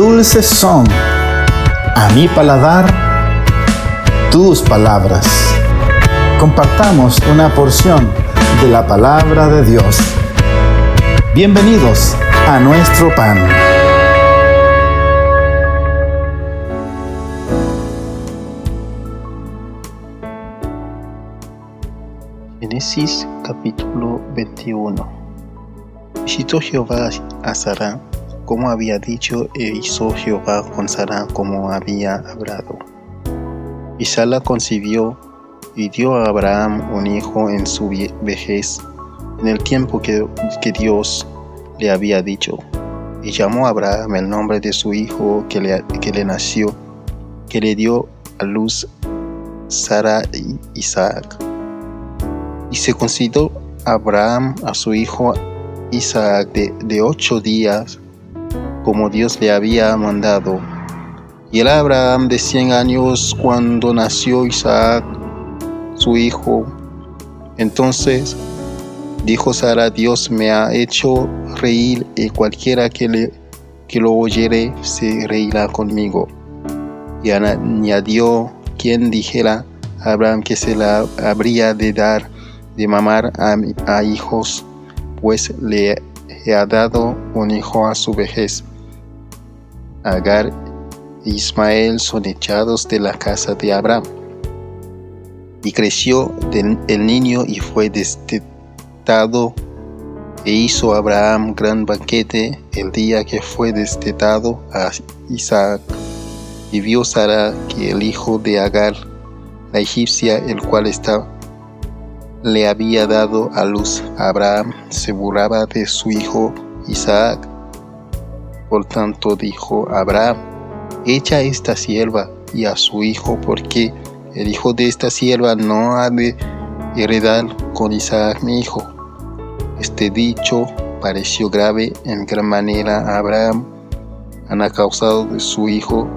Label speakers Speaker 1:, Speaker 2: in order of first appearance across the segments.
Speaker 1: dulces son a mi paladar tus palabras. Compartamos una porción de la palabra de Dios. Bienvenidos a nuestro pan.
Speaker 2: Génesis capítulo 21 Visitó Jehová a Sara como había dicho e hizo Jehová con Sara como había hablado. Y Sara concibió y dio a Abraham un hijo en su vejez, en el tiempo que, que Dios le había dicho. Y llamó a Abraham el nombre de su hijo que le, que le nació, que le dio a luz Sara y Isaac. Y se consideró Abraham a su hijo Isaac de, de, ocho días, como Dios le había mandado. Y el Abraham de cien años cuando nació Isaac, su hijo. Entonces dijo Sara, Dios me ha hecho reír y cualquiera que, le, que lo oyere se reirá conmigo. Y añadió quien dijera a Abraham que se la habría de dar de mamar a, hijos, pues le ha dado un hijo a su vejez. Agar e Ismael son echados de la casa de Abraham. Y creció el niño y fue destetado, e hizo Abraham gran banquete el día que fue destetado a Isaac. Y vio Sara que el hijo de Agar, la egipcia, el cual estaba le había dado a luz a Abraham, se burlaba de su hijo Isaac. Por tanto dijo Abraham, echa esta sierva y a su hijo, porque el hijo de esta sierva no ha de heredar con Isaac mi hijo. Este dicho pareció grave en gran manera a Abraham, a causa de su hijo.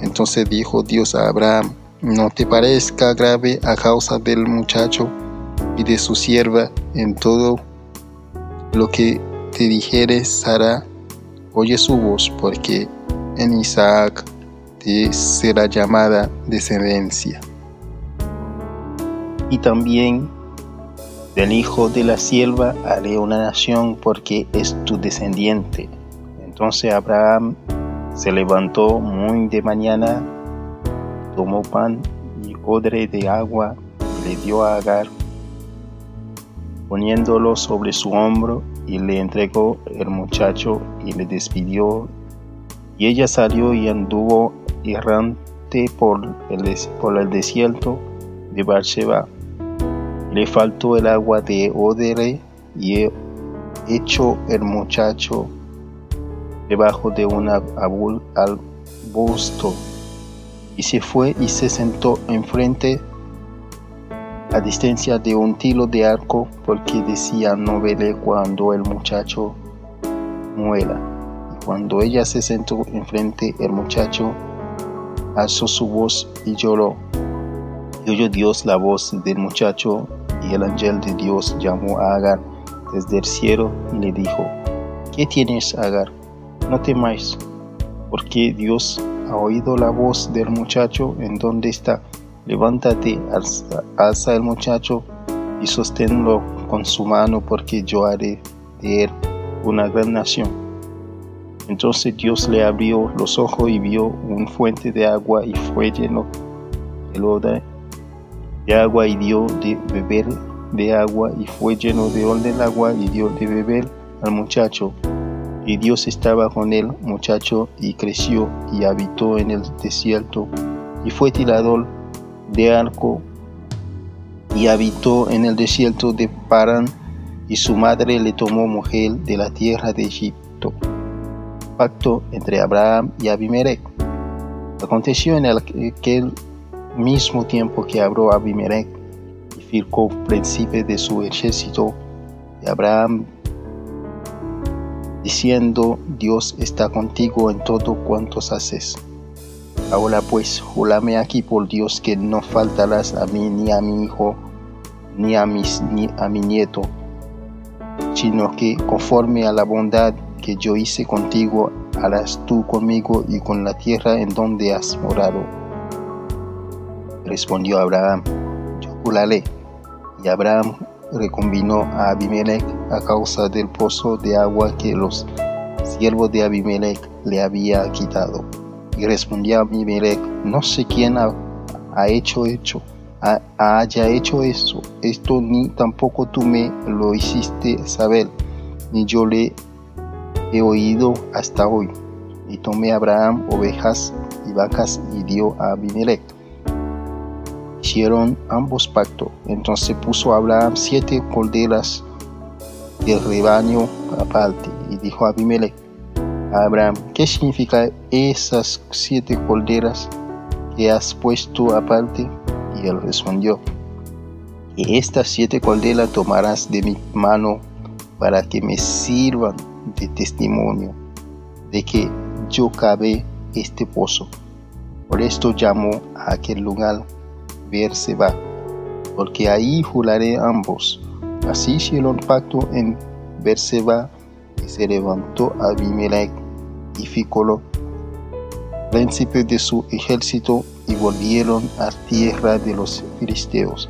Speaker 2: Entonces dijo Dios a Abraham, no te parezca grave a causa del muchacho y de su sierva en todo lo que te dijere Sara, oye su voz, porque en Isaac te será llamada descendencia. Y también del hijo de la sierva haré una nación porque es tu descendiente. Entonces Abraham se levantó muy de mañana, tomó pan y odre de agua y le dio a Agar poniéndolo sobre su hombro y le entregó el muchacho y le despidió. Y ella salió y anduvo errante por el, por el desierto de Barseba. Le faltó el agua de Odere y echó el muchacho debajo de un arbusto y se fue y se sentó enfrente a distancia de un tiro de arco, porque decía no vele cuando el muchacho muera. Y cuando ella se sentó enfrente, el muchacho alzó su voz y lloró. Y oyó Dios la voz del muchacho, y el ángel de Dios llamó a Agar desde el cielo y le dijo, ¿qué tienes, Agar? No temáis, porque Dios ha oído la voz del muchacho en donde está Levántate, alza, el muchacho y sosténlo con su mano, porque yo haré de él una gran nación. Entonces Dios le abrió los ojos y vio un fuente de agua y fue lleno el de agua y dio de beber de agua y fue lleno de ol del agua y dio de beber al muchacho. Y Dios estaba con el muchacho y creció y habitó en el desierto y fue tirador de Arco y habitó en el desierto de Paran y su madre le tomó mujer de la tierra de Egipto. Pacto entre Abraham y Abimelech. Aconteció en aquel mismo tiempo que habló Abimelech y fircó príncipe de su ejército de Abraham, diciendo, Dios está contigo en todo cuanto haces. Ahora pues, júrame aquí por Dios que no faltarás a mí ni a mi hijo, ni a, mis, ni a mi nieto, sino que conforme a la bondad que yo hice contigo harás tú conmigo y con la tierra en donde has morado? Respondió Abraham, yo juraré. Y Abraham recombinó a Abimelech a causa del pozo de agua que los siervos de Abimelech le había quitado. Y respondió Abimelech, no sé quién ha, hecho hecho, haya hecho eso, esto ni tampoco tú me lo hiciste saber, ni yo le he oído hasta hoy. Y tomé a Abraham ovejas y vacas y dio a Abimelech hicieron ambos pacto. Entonces puso Abraham siete colderas del rebaño aparte y dijo a Abimelech Abraham, ¿qué significa esas siete colderas que has puesto aparte? Y él respondió, estas siete colderas tomarás de mi mano para que me sirvan de testimonio de que yo cabe este pozo. Por esto llamó a aquel lugar va, porque ahí juraré ambos. Así hicieron pacto en va y se levantó Abimelech príncipe de su ejército, y volvieron a tierra de los filisteos.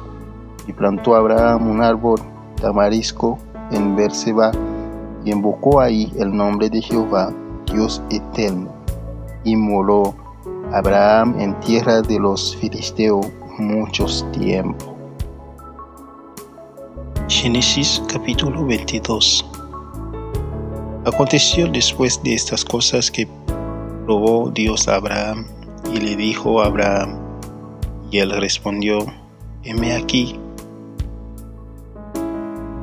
Speaker 2: Y plantó Abraham un árbol tamarisco en va y invocó ahí el nombre de Jehová, Dios eterno, y moró Abraham en tierra de los filisteos muchos tiempos. Génesis capítulo 22 Aconteció después de estas cosas que probó Dios a Abraham y le dijo a Abraham, y él respondió, heme aquí.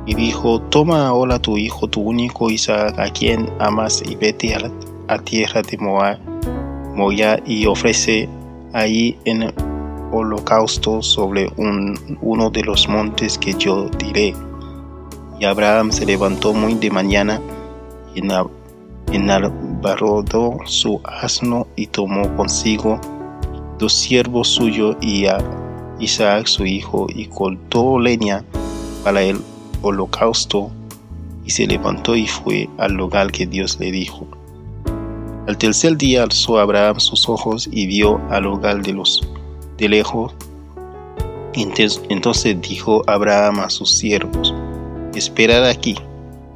Speaker 2: Y dijo, toma ahora tu hijo, tu único Isaac, a quien amas, y vete a, tierra de Moab, Moya, y ofrece ahí en holocausto sobre uno de los montes que yo diré. Y Abraham se levantó muy de mañana enalbardó su asno y tomó consigo dos siervos suyos y a Isaac su hijo y cortó leña para el holocausto y se levantó y fue al lugar que Dios le dijo. Al tercer día alzó Abraham sus ojos y vio al hogar de los de lejos. Entonces dijo Abraham a sus siervos, esperad aquí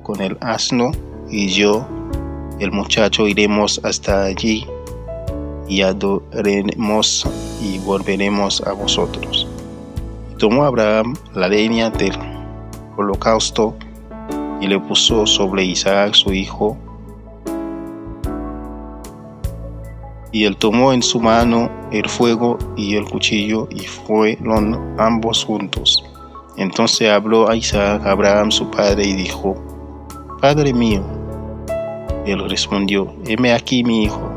Speaker 2: con el asno y yo, el muchacho, iremos hasta allí y adoraremos y volveremos a vosotros. tomó Abraham la leña del holocausto y le puso sobre Isaac su hijo Y él tomó en su mano el fuego y el cuchillo y fueron ambos juntos. Entonces habló a Isaac Abraham su padre y dijo, Padre mío. Él respondió, heme aquí mi hijo.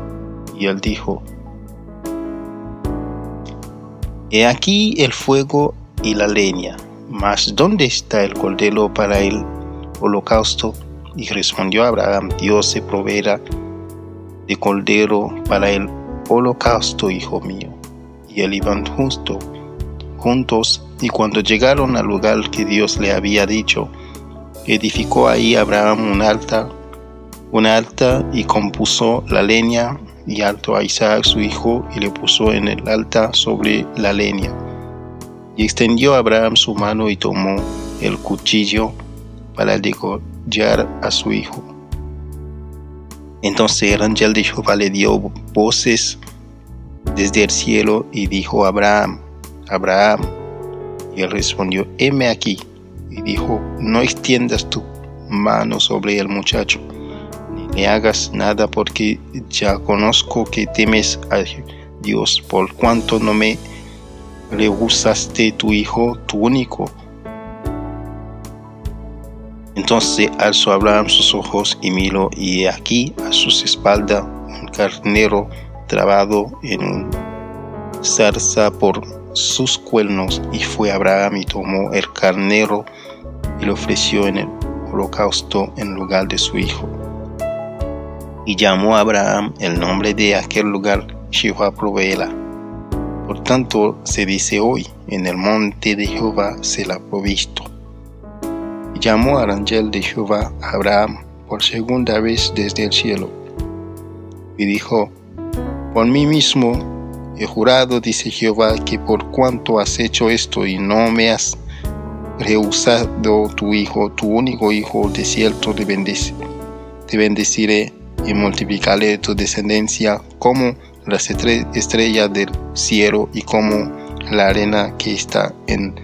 Speaker 2: Y él dijo, He aquí el fuego y la leña, mas ¿dónde está el cordero para el holocausto? Y respondió Abraham, Dios se proveerá de cordero para el holocausto, hijo mío. Y él iban justo, juntos, y cuando llegaron al lugar que Dios le había dicho, edificó ahí Abraham un altar, un altar y compuso la leña y alto a Isaac su hijo y le puso en el altar sobre la leña. Y extendió Abraham su mano y tomó el cuchillo para degollar a su hijo. Entonces el ángel de Jehová le dio voces desde el cielo y dijo a Abraham, Abraham. Y él respondió, heme aquí. Y dijo, no extiendas tu mano sobre el muchacho, le hagas nada porque ya conozco que temes a Dios, por cuanto no me rehusaste tu hijo, tu único. Entonces alzó Abraham sus ojos y miró, y aquí a sus espaldas un carnero trabado en un zarza por sus cuernos, y fue Abraham y tomó el carnero y lo ofreció en el holocausto en lugar de su hijo. Y llamó a Abraham el nombre de aquel lugar Jehová proveela. Por tanto se dice hoy, en el monte de Jehová se la provisto llamó al ángel de Jehová a Abraham por segunda vez desde el cielo. Y dijo, por mí mismo he jurado, dice Jehová, que por cuanto has hecho esto y no me has rehusado tu hijo, tu único hijo, de cierto te, te bendeciré y multiplicaré tu descendencia como las estrellas del cielo y como la arena que está en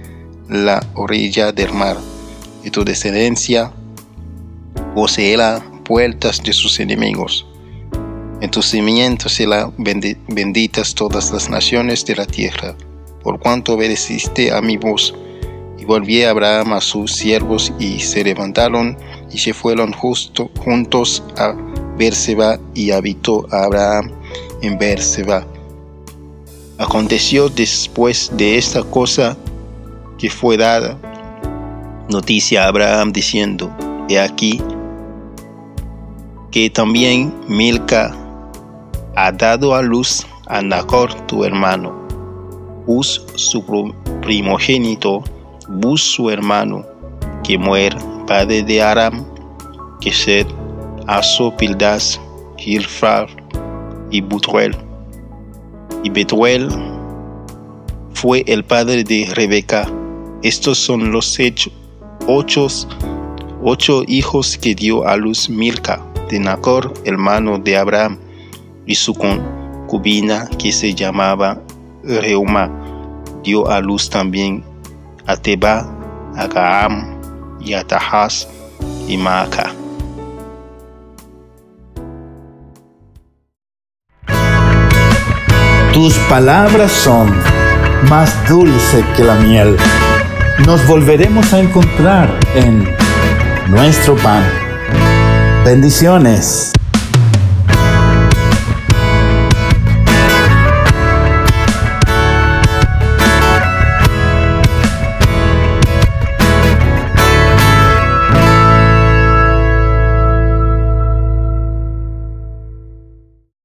Speaker 2: la orilla del mar. Y tu descendencia poseerá puertas de sus enemigos. En tus cimientos serán benditas todas las naciones de la tierra, por cuanto obedeciste a mi voz. Y volví a Abraham a sus siervos y se levantaron y se fueron justo, juntos a Berseba y habitó Abraham en Berseba. Aconteció después de esta cosa que fue dada noticia a Abraham diciendo, He aquí que también Milca ha dado a luz a Nacor tu hermano, Uz su primogénito, Bus su hermano, que muere padre de Aram, que ser Aso Pildas, Gilfar y Butuel. Y Betuel fue el padre de Rebeca. Estos son los ocho, ocho hijos que dio a luz Milca de Nacor, hermano de Abraham, y su concubina que se llamaba Reuma, dio a luz también a Teba, a Gaam y a Tahas y Maaca.
Speaker 1: Tus palabras son más dulce que la miel. Nos volveremos a encontrar en nuestro pan. Bendiciones.